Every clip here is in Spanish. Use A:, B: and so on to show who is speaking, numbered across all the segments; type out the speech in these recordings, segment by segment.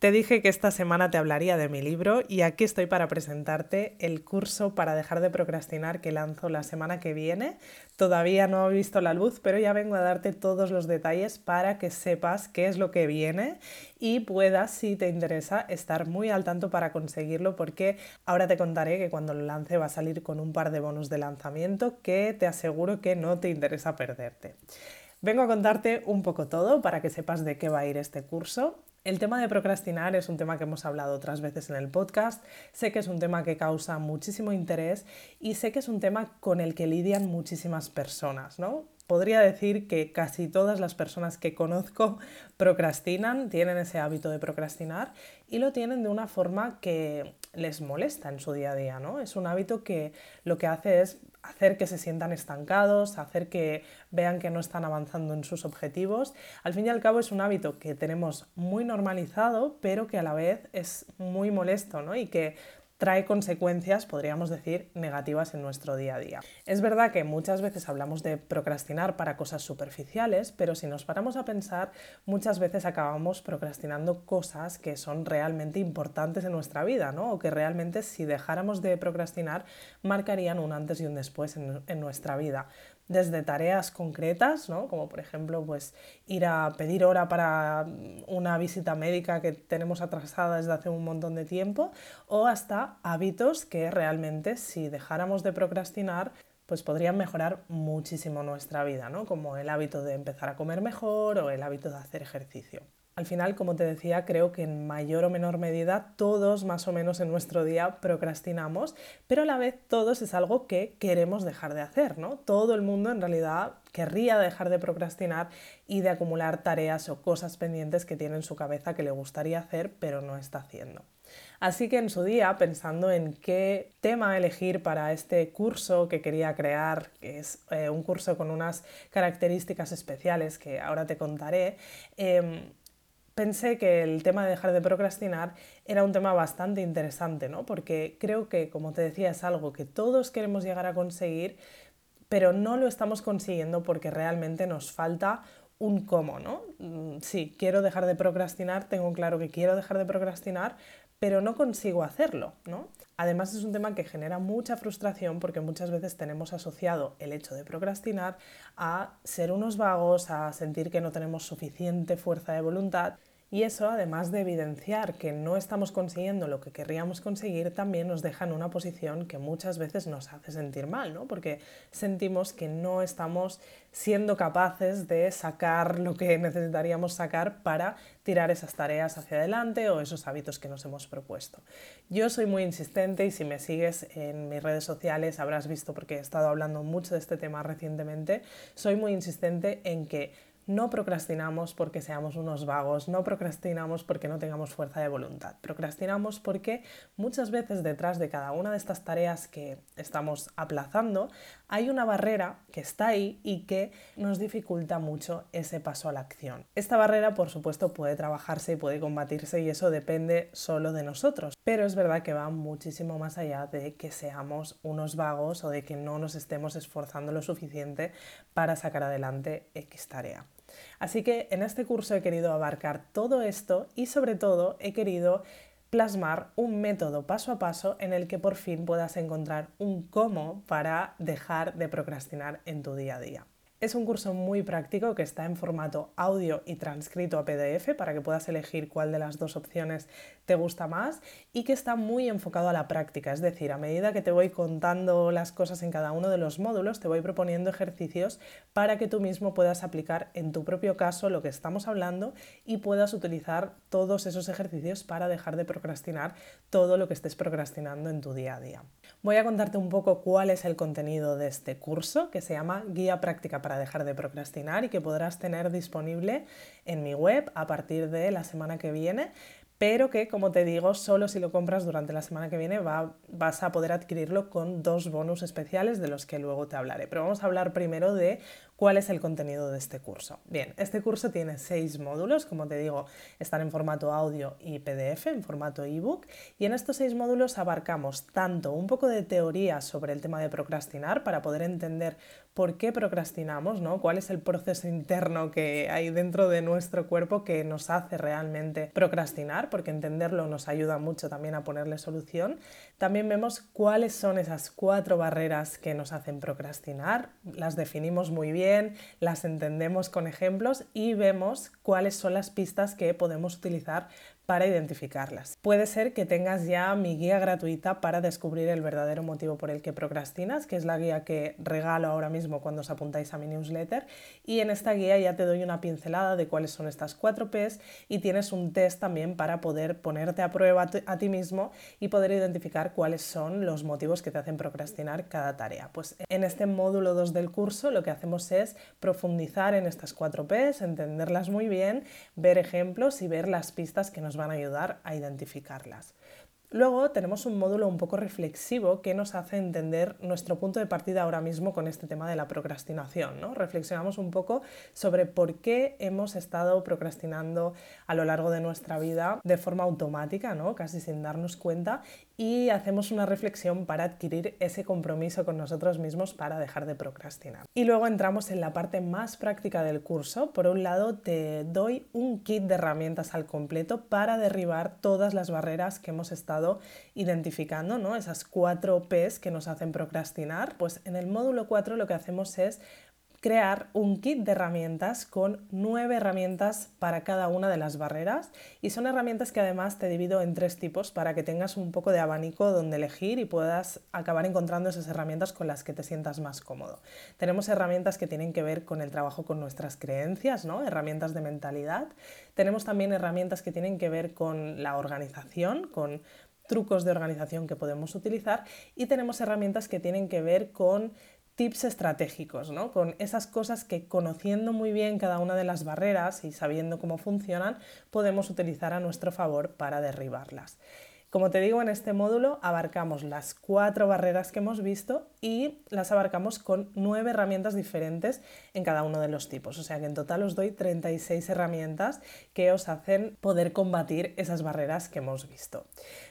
A: Te dije que esta semana te hablaría de mi libro y aquí estoy para presentarte el curso para dejar de procrastinar que lanzo la semana que viene. Todavía no he visto la luz, pero ya vengo a darte todos los detalles para que sepas qué es lo que viene y puedas, si te interesa, estar muy al tanto para conseguirlo porque ahora te contaré que cuando lo lance va a salir con un par de bonos de lanzamiento que te aseguro que no te interesa perderte. Vengo a contarte un poco todo para que sepas de qué va a ir este curso el tema de procrastinar es un tema que hemos hablado otras veces en el podcast, sé que es un tema que causa muchísimo interés y sé que es un tema con el que lidian muchísimas personas, ¿no? Podría decir que casi todas las personas que conozco procrastinan, tienen ese hábito de procrastinar y lo tienen de una forma que les molesta en su día a día, ¿no? Es un hábito que lo que hace es hacer que se sientan estancados, hacer que vean que no están avanzando en sus objetivos. Al fin y al cabo es un hábito que tenemos muy normalizado, pero que a la vez es muy molesto ¿no? y que trae consecuencias, podríamos decir, negativas en nuestro día a día. Es verdad que muchas veces hablamos de procrastinar para cosas superficiales, pero si nos paramos a pensar, muchas veces acabamos procrastinando cosas que son realmente importantes en nuestra vida, ¿no? O que realmente si dejáramos de procrastinar marcarían un antes y un después en, en nuestra vida desde tareas concretas, ¿no? como por ejemplo pues, ir a pedir hora para una visita médica que tenemos atrasada desde hace un montón de tiempo, o hasta hábitos que realmente si dejáramos de procrastinar pues podrían mejorar muchísimo nuestra vida, ¿no? como el hábito de empezar a comer mejor o el hábito de hacer ejercicio. Al final, como te decía, creo que en mayor o menor medida todos más o menos en nuestro día procrastinamos, pero a la vez todos es algo que queremos dejar de hacer, ¿no? Todo el mundo en realidad querría dejar de procrastinar y de acumular tareas o cosas pendientes que tiene en su cabeza que le gustaría hacer, pero no está haciendo. Así que en su día, pensando en qué tema elegir para este curso que quería crear, que es eh, un curso con unas características especiales que ahora te contaré, em, pensé que el tema de dejar de procrastinar era un tema bastante interesante, ¿no? Porque creo que, como te decía, es algo que todos queremos llegar a conseguir, pero no lo estamos consiguiendo porque realmente nos falta un cómo, ¿no? Mm, sí, quiero dejar de procrastinar, tengo claro que quiero dejar de procrastinar, pero no consigo hacerlo, ¿no? Además es un tema que genera mucha frustración porque muchas veces tenemos asociado el hecho de procrastinar a ser unos vagos, a sentir que no tenemos suficiente fuerza de voluntad y eso, además de evidenciar que no estamos consiguiendo lo que querríamos conseguir, también nos deja en una posición que muchas veces nos hace sentir mal, ¿no? Porque sentimos que no estamos siendo capaces de sacar lo que necesitaríamos sacar para tirar esas tareas hacia adelante o esos hábitos que nos hemos propuesto. Yo soy muy insistente y si me sigues en mis redes sociales habrás visto porque he estado hablando mucho de este tema recientemente, soy muy insistente en que no procrastinamos porque seamos unos vagos, no procrastinamos porque no tengamos fuerza de voluntad. Procrastinamos porque muchas veces detrás de cada una de estas tareas que estamos aplazando hay una barrera que está ahí y que nos dificulta mucho ese paso a la acción. Esta barrera, por supuesto, puede trabajarse y puede combatirse y eso depende solo de nosotros, pero es verdad que va muchísimo más allá de que seamos unos vagos o de que no nos estemos esforzando lo suficiente para sacar adelante X tarea. Así que en este curso he querido abarcar todo esto y sobre todo he querido plasmar un método paso a paso en el que por fin puedas encontrar un cómo para dejar de procrastinar en tu día a día. Es un curso muy práctico que está en formato audio y transcrito a PDF para que puedas elegir cuál de las dos opciones te gusta más y que está muy enfocado a la práctica. Es decir, a medida que te voy contando las cosas en cada uno de los módulos, te voy proponiendo ejercicios para que tú mismo puedas aplicar en tu propio caso lo que estamos hablando y puedas utilizar todos esos ejercicios para dejar de procrastinar todo lo que estés procrastinando en tu día a día. Voy a contarte un poco cuál es el contenido de este curso que se llama Guía Práctica para para dejar de procrastinar y que podrás tener disponible en mi web a partir de la semana que viene pero que, como te digo, solo si lo compras durante la semana que viene vas a poder adquirirlo con dos bonus especiales de los que luego te hablaré. Pero vamos a hablar primero de cuál es el contenido de este curso. Bien, este curso tiene seis módulos, como te digo, están en formato audio y PDF, en formato ebook, y en estos seis módulos abarcamos tanto un poco de teoría sobre el tema de procrastinar para poder entender por qué procrastinamos, ¿no? cuál es el proceso interno que hay dentro de nuestro cuerpo que nos hace realmente procrastinar porque entenderlo nos ayuda mucho también a ponerle solución. También vemos cuáles son esas cuatro barreras que nos hacen procrastinar, las definimos muy bien, las entendemos con ejemplos y vemos cuáles son las pistas que podemos utilizar para identificarlas. Puede ser que tengas ya mi guía gratuita para descubrir el verdadero motivo por el que procrastinas, que es la guía que regalo ahora mismo cuando os apuntáis a mi newsletter. Y en esta guía ya te doy una pincelada de cuáles son estas cuatro Ps y tienes un test también para poder ponerte a prueba a ti mismo y poder identificar cuáles son los motivos que te hacen procrastinar cada tarea. Pues en este módulo 2 del curso lo que hacemos es profundizar en estas cuatro Ps, entenderlas muy bien, ver ejemplos y ver las pistas que nos van a ayudar a identificarlas. Luego tenemos un módulo un poco reflexivo que nos hace entender nuestro punto de partida ahora mismo con este tema de la procrastinación. ¿no? Reflexionamos un poco sobre por qué hemos estado procrastinando a lo largo de nuestra vida de forma automática, ¿no? casi sin darnos cuenta, y hacemos una reflexión para adquirir ese compromiso con nosotros mismos para dejar de procrastinar. Y luego entramos en la parte más práctica del curso. Por un lado, te doy un kit de herramientas al completo para derribar todas las barreras que hemos estado identificando. Esas cuatro Ps que nos hacen procrastinar. Pues en el módulo 4 lo que hacemos es crear un kit de herramientas con nueve herramientas para cada una de las barreras y son herramientas que además te divido en tres tipos para que tengas un poco de abanico donde elegir y puedas acabar encontrando esas herramientas con las que te sientas más cómodo. Tenemos herramientas que tienen que ver con el trabajo con nuestras creencias, ¿no? herramientas de mentalidad. Tenemos también herramientas que tienen que ver con la organización, con trucos de organización que podemos utilizar y tenemos herramientas que tienen que ver con tips estratégicos, ¿no? con esas cosas que conociendo muy bien cada una de las barreras y sabiendo cómo funcionan, podemos utilizar a nuestro favor para derribarlas. Como te digo, en este módulo abarcamos las cuatro barreras que hemos visto y las abarcamos con nueve herramientas diferentes en cada uno de los tipos. O sea que en total os doy 36 herramientas que os hacen poder combatir esas barreras que hemos visto.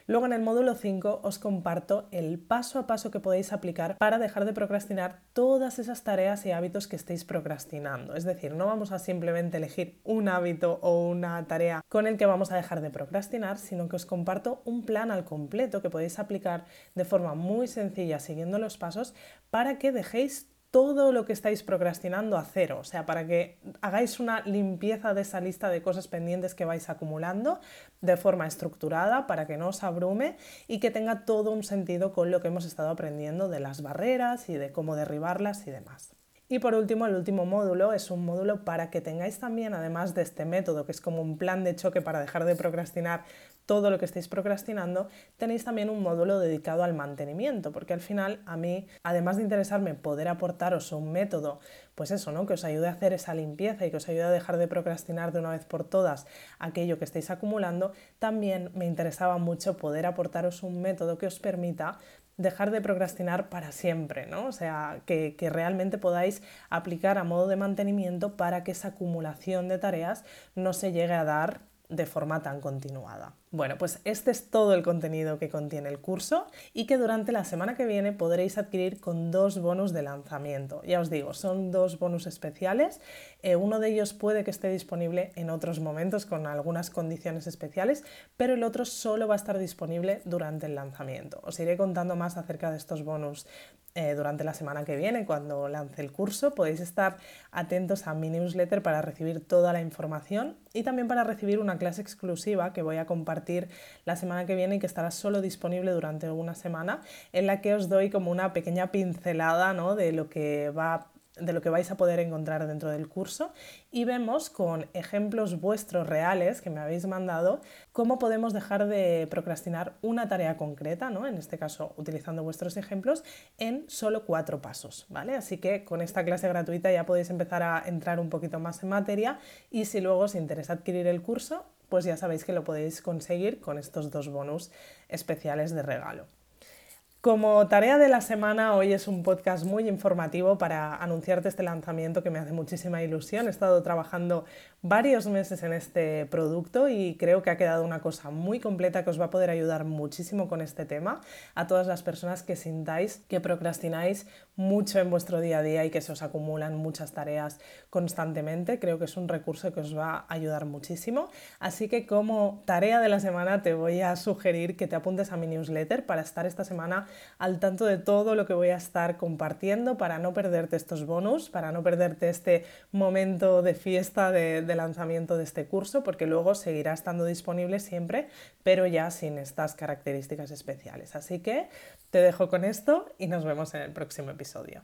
A: Luego en el módulo 5 os comparto el paso a paso que podéis aplicar para dejar de procrastinar todas esas tareas y hábitos que estéis procrastinando. Es decir, no vamos a simplemente elegir un hábito o una tarea con el que vamos a dejar de procrastinar, sino que os comparto un plan al completo que podéis aplicar de forma muy sencilla siguiendo los pasos para que dejéis todo lo que estáis procrastinando a cero, o sea, para que hagáis una limpieza de esa lista de cosas pendientes que vais acumulando de forma estructurada para que no os abrume y que tenga todo un sentido con lo que hemos estado aprendiendo de las barreras y de cómo derribarlas y demás. Y por último, el último módulo es un módulo para que tengáis también, además de este método, que es como un plan de choque para dejar de procrastinar todo lo que estéis procrastinando, tenéis también un módulo dedicado al mantenimiento, porque al final a mí, además de interesarme poder aportaros un método, pues eso, ¿no? Que os ayude a hacer esa limpieza y que os ayude a dejar de procrastinar de una vez por todas aquello que estáis acumulando, también me interesaba mucho poder aportaros un método que os permita dejar de procrastinar para siempre, ¿no? O sea, que, que, realmente podáis aplicar a modo de mantenimiento para que esa acumulación de tareas no se llegue a dar de forma tan continuada. Bueno, pues este es todo el contenido que contiene el curso y que durante la semana que viene podréis adquirir con dos bonus de lanzamiento. Ya os digo, son dos bonus especiales. Eh, uno de ellos puede que esté disponible en otros momentos con algunas condiciones especiales, pero el otro solo va a estar disponible durante el lanzamiento. Os iré contando más acerca de estos bonus eh, durante la semana que viene cuando lance el curso. Podéis estar atentos a mi newsletter para recibir toda la información y también para recibir una clase exclusiva que voy a compartir la semana que viene y que estará solo disponible durante una semana en la que os doy como una pequeña pincelada ¿no? de lo que va de lo que vais a poder encontrar dentro del curso y vemos con ejemplos vuestros reales que me habéis mandado cómo podemos dejar de procrastinar una tarea concreta, ¿no? en este caso utilizando vuestros ejemplos, en solo cuatro pasos. ¿vale? Así que con esta clase gratuita ya podéis empezar a entrar un poquito más en materia y si luego os interesa adquirir el curso, pues ya sabéis que lo podéis conseguir con estos dos bonus especiales de regalo. Como tarea de la semana, hoy es un podcast muy informativo para anunciarte este lanzamiento que me hace muchísima ilusión. He estado trabajando varios meses en este producto y creo que ha quedado una cosa muy completa que os va a poder ayudar muchísimo con este tema a todas las personas que sintáis que procrastináis mucho en vuestro día a día y que se os acumulan muchas tareas constantemente. Creo que es un recurso que os va a ayudar muchísimo. Así que como tarea de la semana te voy a sugerir que te apuntes a mi newsletter para estar esta semana al tanto de todo lo que voy a estar compartiendo para no perderte estos bonus, para no perderte este momento de fiesta de, lanzamiento de este curso, porque luego seguirá estando disponible siempre, pero ya sin estas características especiales. Así que te dejo con esto y nos vemos en el próximo episodio.